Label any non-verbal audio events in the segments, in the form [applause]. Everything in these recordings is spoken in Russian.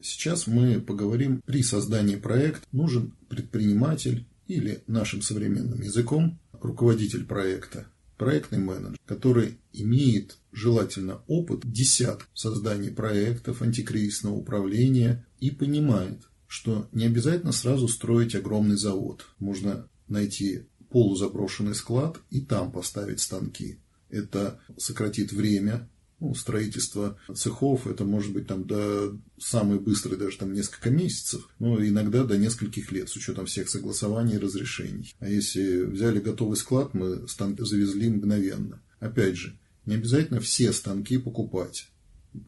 Сейчас мы поговорим, при создании проекта нужен предприниматель или нашим современным языком руководитель проекта, проектный менеджер, который имеет желательно опыт десяток в создании проектов, антикризисного управления и понимает, что не обязательно сразу строить огромный завод. Можно найти полузаброшенный склад и там поставить станки. Это сократит время ну, строительства цехов, это может быть там до самый быстрый даже там несколько месяцев, но иногда до нескольких лет с учетом всех согласований и разрешений. А если взяли готовый склад, мы станки завезли мгновенно. Опять же, не обязательно все станки покупать.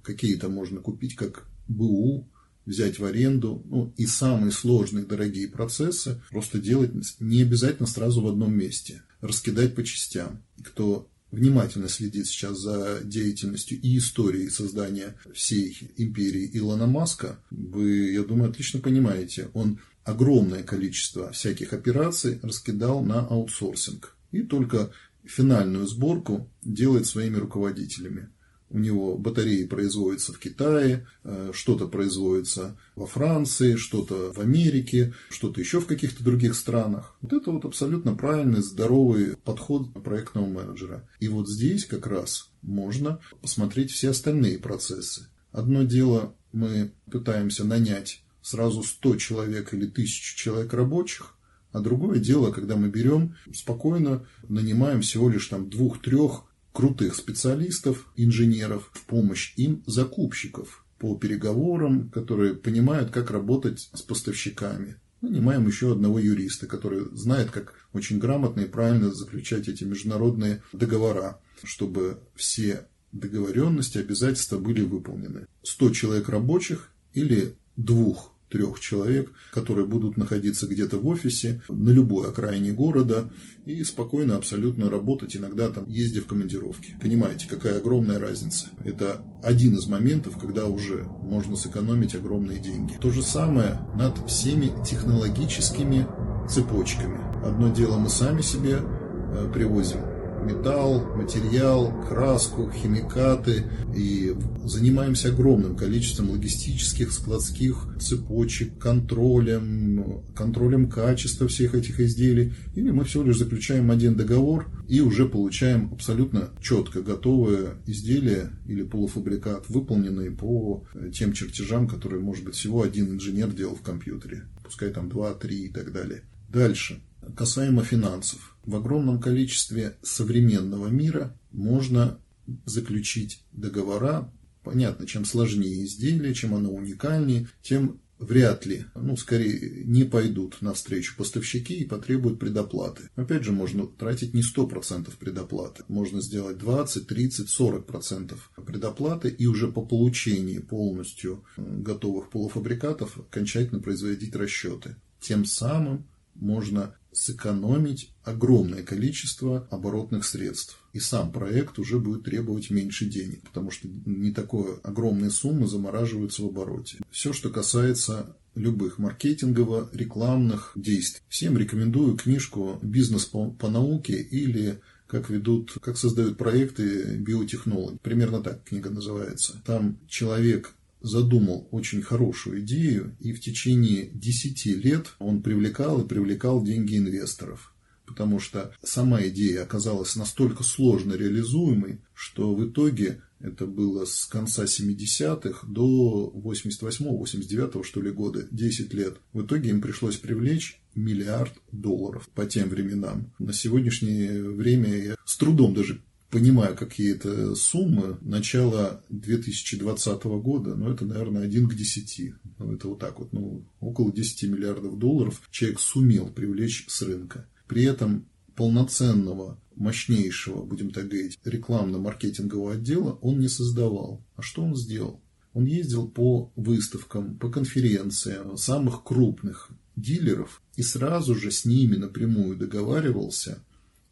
Какие-то можно купить как БУ, взять в аренду, ну и самые сложные дорогие процессы просто делать не обязательно сразу в одном месте, раскидать по частям. Кто внимательно следит сейчас за деятельностью и историей создания всей империи Илона Маска, вы, я думаю, отлично понимаете, он огромное количество всяких операций раскидал на аутсорсинг. И только финальную сборку делает своими руководителями. У него батареи производятся в Китае, э, что-то производится во Франции, что-то в Америке, что-то еще в каких-то других странах. Вот это вот абсолютно правильный, здоровый подход проектного менеджера. И вот здесь как раз можно посмотреть все остальные процессы. Одно дело мы пытаемся нанять сразу 100 человек или 1000 человек рабочих, а другое дело, когда мы берем спокойно, нанимаем всего лишь там двух-трех крутых специалистов, инженеров, в помощь им закупщиков по переговорам, которые понимают, как работать с поставщиками. Нанимаем еще одного юриста, который знает, как очень грамотно и правильно заключать эти международные договора, чтобы все договоренности, обязательства были выполнены. 100 человек рабочих или двух трех человек, которые будут находиться где-то в офисе на любой окраине города и спокойно абсолютно работать, иногда там ездя в командировки. Понимаете, какая огромная разница. Это один из моментов, когда уже можно сэкономить огромные деньги. То же самое над всеми технологическими цепочками. Одно дело мы сами себе э, привозим металл, материал, краску, химикаты и занимаемся огромным количеством логистических, складских цепочек, контролем, контролем качества всех этих изделий. Или мы всего лишь заключаем один договор и уже получаем абсолютно четко готовое изделие или полуфабрикат, выполненный по тем чертежам, которые, может быть, всего один инженер делал в компьютере. Пускай там два, три и так далее. Дальше. Касаемо финансов. В огромном количестве современного мира можно заключить договора. Понятно, чем сложнее изделие, чем оно уникальнее, тем вряд ли, ну, скорее, не пойдут навстречу поставщики и потребуют предоплаты. Опять же, можно тратить не 100% предоплаты. Можно сделать 20, 30, 40% предоплаты и уже по получении полностью готовых полуфабрикатов окончательно производить расчеты. Тем самым можно сэкономить огромное количество оборотных средств. И сам проект уже будет требовать меньше денег, потому что не такое огромные суммы замораживаются в обороте. Все, что касается любых маркетингово-рекламных действий. Всем рекомендую книжку «Бизнес по, по науке» или как ведут, как создают проекты биотехнологи. Примерно так книга называется. Там человек задумал очень хорошую идею, и в течение 10 лет он привлекал и привлекал деньги инвесторов. Потому что сама идея оказалась настолько сложно реализуемой, что в итоге это было с конца 70-х до 88-89 что ли года, 10 лет. В итоге им пришлось привлечь миллиард долларов по тем временам. На сегодняшнее время я с трудом даже понимаю какие-то суммы начала 2020 года, но это, наверное, один к 10. Ну, это вот так вот, ну, около 10 миллиардов долларов человек сумел привлечь с рынка. При этом полноценного, мощнейшего, будем так говорить, рекламно-маркетингового отдела он не создавал. А что он сделал? Он ездил по выставкам, по конференциям самых крупных дилеров и сразу же с ними напрямую договаривался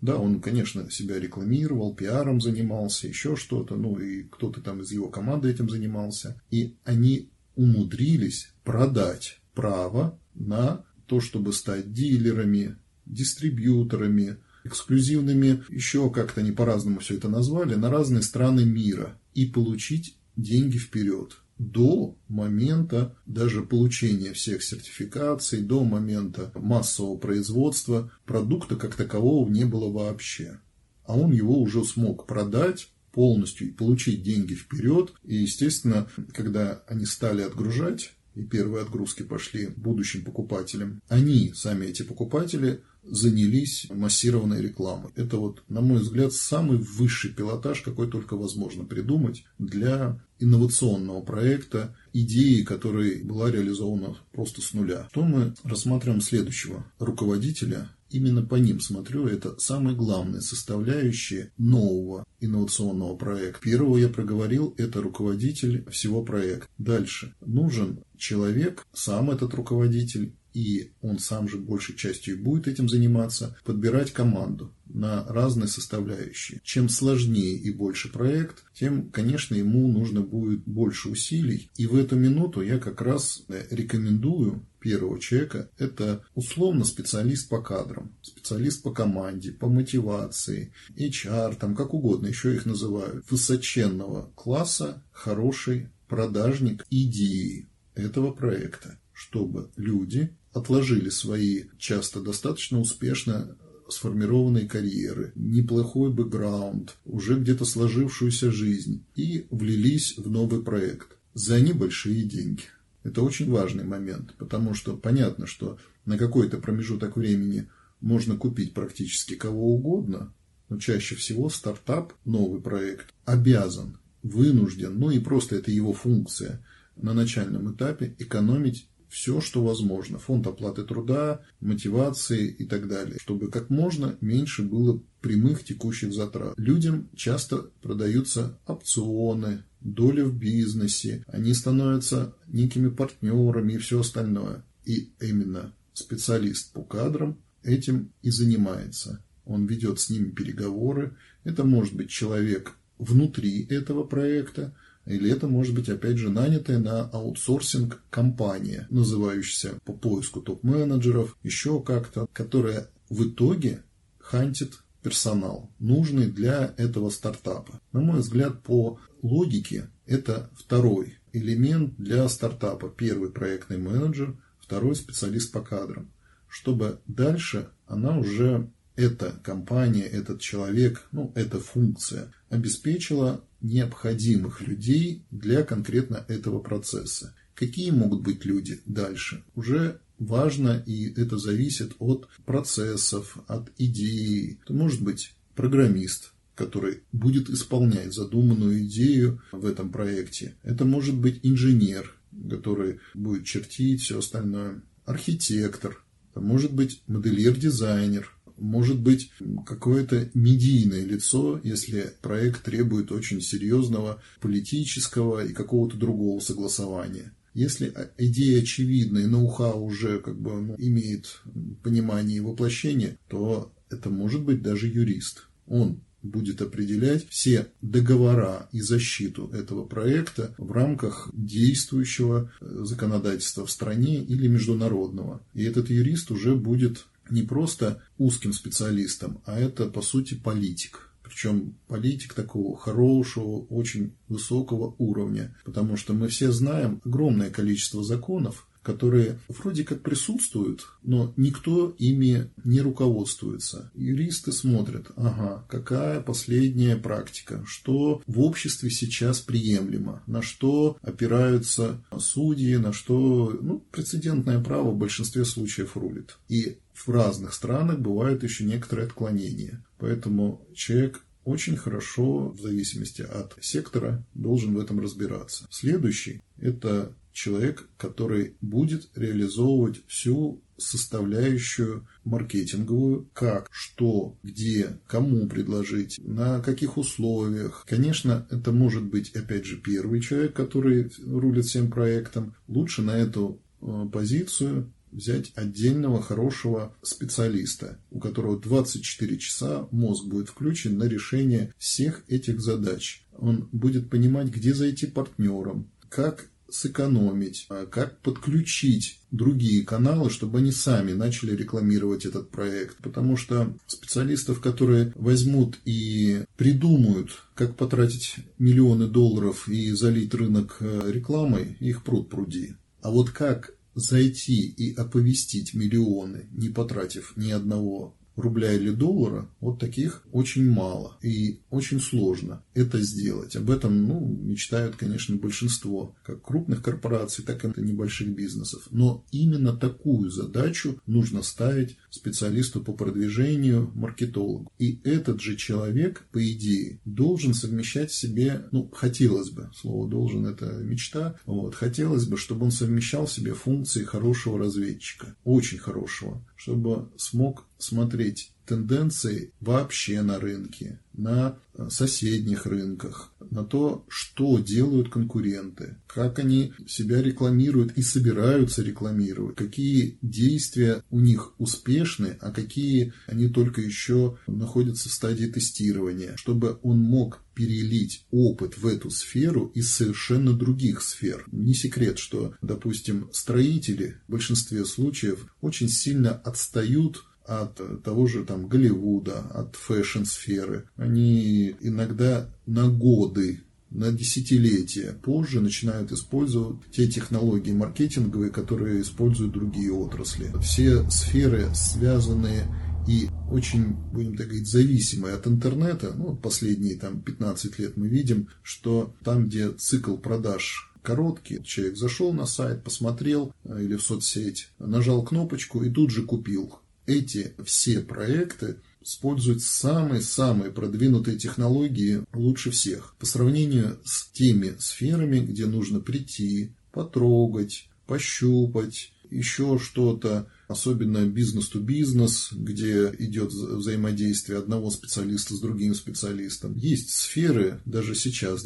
да, он, конечно, себя рекламировал, пиаром занимался, еще что-то, ну и кто-то там из его команды этим занимался. И они умудрились продать право на то, чтобы стать дилерами, дистрибьюторами, эксклюзивными, еще как-то они по-разному все это назвали, на разные страны мира и получить деньги вперед до момента даже получения всех сертификаций до момента массового производства продукта как такового не было вообще. А он его уже смог продать полностью и получить деньги вперед. И, естественно, когда они стали отгружать, и первые отгрузки пошли будущим покупателям, они, сами эти покупатели, занялись массированной рекламой. Это вот, на мой взгляд, самый высший пилотаж, какой только возможно придумать для инновационного проекта, идеи, которая была реализована просто с нуля. То мы рассматриваем следующего руководителя. Именно по ним смотрю, это самые главные составляющие нового инновационного проекта. Первого я проговорил, это руководитель всего проекта. Дальше. Нужен человек, сам этот руководитель, и он сам же большей частью будет этим заниматься, подбирать команду на разные составляющие. Чем сложнее и больше проект, тем, конечно, ему нужно будет больше усилий. И в эту минуту я как раз э, рекомендую первого человека – это условно специалист по кадрам, специалист по команде, по мотивации, HR, там как угодно еще их называют. Высоченного класса, хороший продажник идеи этого проекта, чтобы люди отложили свои часто достаточно успешно сформированные карьеры, неплохой бэкграунд, уже где-то сложившуюся жизнь и влились в новый проект за небольшие деньги. Это очень важный момент, потому что понятно, что на какой-то промежуток времени можно купить практически кого угодно, но чаще всего стартап, новый проект, обязан, вынужден, ну и просто это его функция на начальном этапе экономить все, что возможно. Фонд оплаты труда, мотивации и так далее, чтобы как можно меньше было прямых текущих затрат. Людям часто продаются опционы, доли в бизнесе, они становятся некими партнерами и все остальное. И именно специалист по кадрам этим и занимается. Он ведет с ними переговоры. Это может быть человек внутри этого проекта, или это может быть, опять же, нанятая на аутсорсинг компания, называющаяся по поиску топ-менеджеров, еще как-то, которая в итоге хантит персонал, нужный для этого стартапа. На мой взгляд, по логике, это второй элемент для стартапа. Первый проектный менеджер, второй специалист по кадрам. Чтобы дальше она уже, эта компания, этот человек, ну, эта функция обеспечила необходимых людей для конкретно этого процесса. Какие могут быть люди дальше? Уже важно, и это зависит от процессов, от идеи. Это может быть программист, который будет исполнять задуманную идею в этом проекте. Это может быть инженер, который будет чертить все остальное. Архитектор, это может быть модельер-дизайнер, может быть какое-то медийное лицо, если проект требует очень серьезного политического и какого-то другого согласования. Если идея очевидна и ноу-хау уже как бы ну, имеет понимание и воплощение, то это может быть даже юрист. Он будет определять все договора и защиту этого проекта в рамках действующего законодательства в стране или международного. И этот юрист уже будет не просто узким специалистом, а это, по сути, политик. Причем политик такого хорошего, очень высокого уровня. Потому что мы все знаем огромное количество законов, которые вроде как присутствуют, но никто ими не руководствуется. Юристы смотрят, ага, какая последняя практика, что в обществе сейчас приемлемо, на что опираются судьи, на что ну, прецедентное право в большинстве случаев рулит. И в разных странах бывают еще некоторые отклонения. Поэтому человек очень хорошо, в зависимости от сектора, должен в этом разбираться. Следующий – это человек, который будет реализовывать всю составляющую маркетинговую, как, что, где, кому предложить, на каких условиях. Конечно, это может быть, опять же, первый человек, который рулит всем проектом. Лучше на эту э, позицию взять отдельного хорошего специалиста, у которого 24 часа мозг будет включен на решение всех этих задач. Он будет понимать, где зайти партнерам, как сэкономить, а как подключить другие каналы, чтобы они сами начали рекламировать этот проект. Потому что специалистов, которые возьмут и придумают, как потратить миллионы долларов и залить рынок э, рекламой, их пруд пруди. А вот как зайти и оповестить миллионы, не потратив ни одного рубля или доллара, вот таких очень мало и очень сложно это сделать. Об этом ну, мечтают, конечно, большинство как крупных корпораций, так и небольших бизнесов. Но именно такую задачу нужно ставить специалисту по продвижению, маркетологу. И этот же человек, по идее, должен совмещать в себе, ну, хотелось бы, слово «должен» – это мечта, вот, хотелось бы, чтобы он совмещал в себе функции хорошего разведчика, очень хорошего, чтобы смог смотреть тенденции вообще на рынке, на э, соседних рынках, на то, что делают конкуренты, как они себя рекламируют и собираются рекламировать, какие действия у них успешны, а какие они только еще находятся в стадии тестирования, чтобы он мог перелить опыт в эту сферу из совершенно других сфер. Не секрет, что, допустим, строители в большинстве случаев очень сильно отстают от того же там Голливуда, от фэшн-сферы. Они иногда на годы на десятилетия позже начинают использовать те технологии маркетинговые, которые используют другие отрасли. Все сферы, связанные и очень, будем так говорить, зависимые от интернета, ну, последние там 15 лет мы видим, что там, где цикл продаж короткий. Человек зашел на сайт, посмотрел э, или в соцсеть, нажал кнопочку и тут же купил эти все проекты используют самые-самые продвинутые технологии лучше всех. По сравнению с теми сферами, где нужно прийти, потрогать, пощупать, еще что-то, особенно бизнес-то-бизнес, где идет взаимодействие одного специалиста с другим специалистом. Есть сферы, даже сейчас, в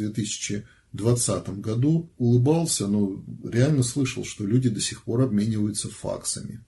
2020 году, улыбался, но реально слышал, что люди до сих пор обмениваются факсами.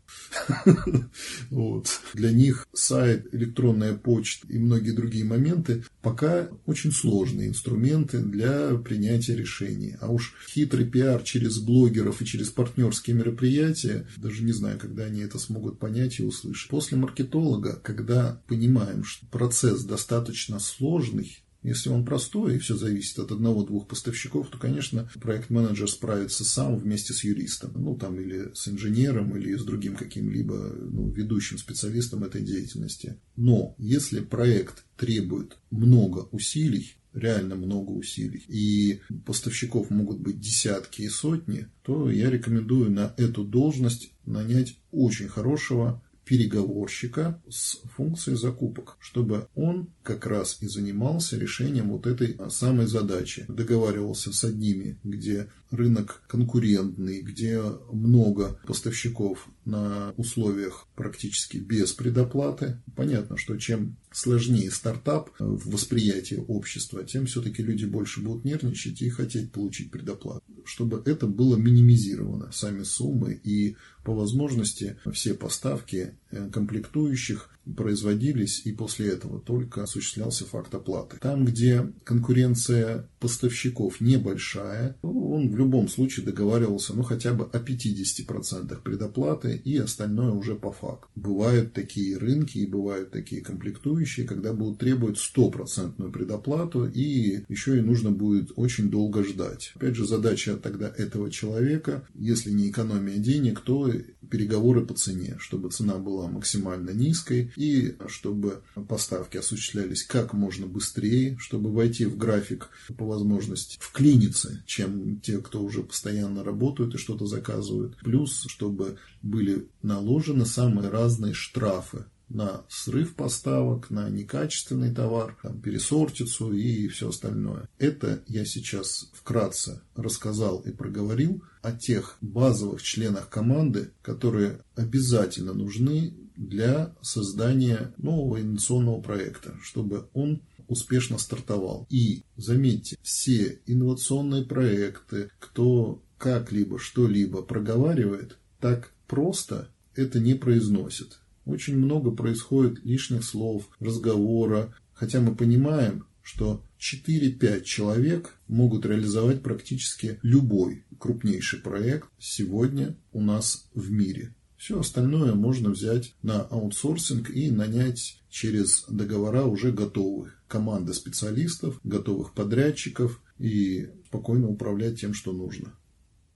[laughs] Для них сайт, электронная почта и многие другие моменты пока очень сложные инструменты для принятия решений. А уж хитрый пиар через блогеров и через партнерские мероприятия, даже не знаю, когда они это смогут понять и услышать. После маркетолога, когда понимаем, что процесс достаточно сложный, если он простой и все зависит от одного-двух поставщиков, то, конечно, проект-менеджер справится сам вместе с юристом, ну там или с инженером, или с другим каким-либо ну, ведущим специалистом этой деятельности. Но если проект требует много усилий, реально много усилий, и поставщиков могут быть десятки и сотни, то я рекомендую на эту должность нанять очень хорошего переговорщика с функцией закупок, чтобы он как раз и занимался решением вот этой самой задачи. Договаривался с одними, где рынок конкурентный, где много поставщиков на условиях практически без предоплаты. Понятно, что чем сложнее стартап в восприятии общества, тем все-таки люди больше будут нервничать и хотеть получить предоплату. Чтобы это было минимизировано, сами суммы и по возможности все поставки э, комплектующих производились, и после этого только осуществлялся факт оплаты. Там, где конкуренция поставщиков небольшая, он в любом случае договаривался ну, хотя бы о 50% предоплаты, и остальное уже по факту. Бывают такие рынки и бывают такие комплектующие, когда будут требовать стопроцентную предоплату, и еще и нужно будет очень долго ждать. Опять же, задача тогда этого человека, если не экономия денег, то переговоры по цене, чтобы цена была максимально низкой и чтобы поставки осуществлялись как можно быстрее, чтобы войти в график по возможности вклиниться, чем те, кто уже постоянно работают и что-то заказывают. Плюс, чтобы были наложены самые разные штрафы на срыв поставок, на некачественный товар, там, пересортицу и все остальное. Это я сейчас вкратце рассказал и проговорил о тех базовых членах команды, которые обязательно нужны для создания нового инновационного проекта, чтобы он успешно стартовал. И заметьте, все инновационные проекты, кто как-либо что-либо проговаривает, так просто это не произносит. Очень много происходит лишних слов, разговора, хотя мы понимаем, что 4-5 человек могут реализовать практически любой крупнейший проект сегодня у нас в мире. Все остальное можно взять на аутсорсинг и нанять через договора уже готовых команды специалистов, готовых подрядчиков и спокойно управлять тем, что нужно.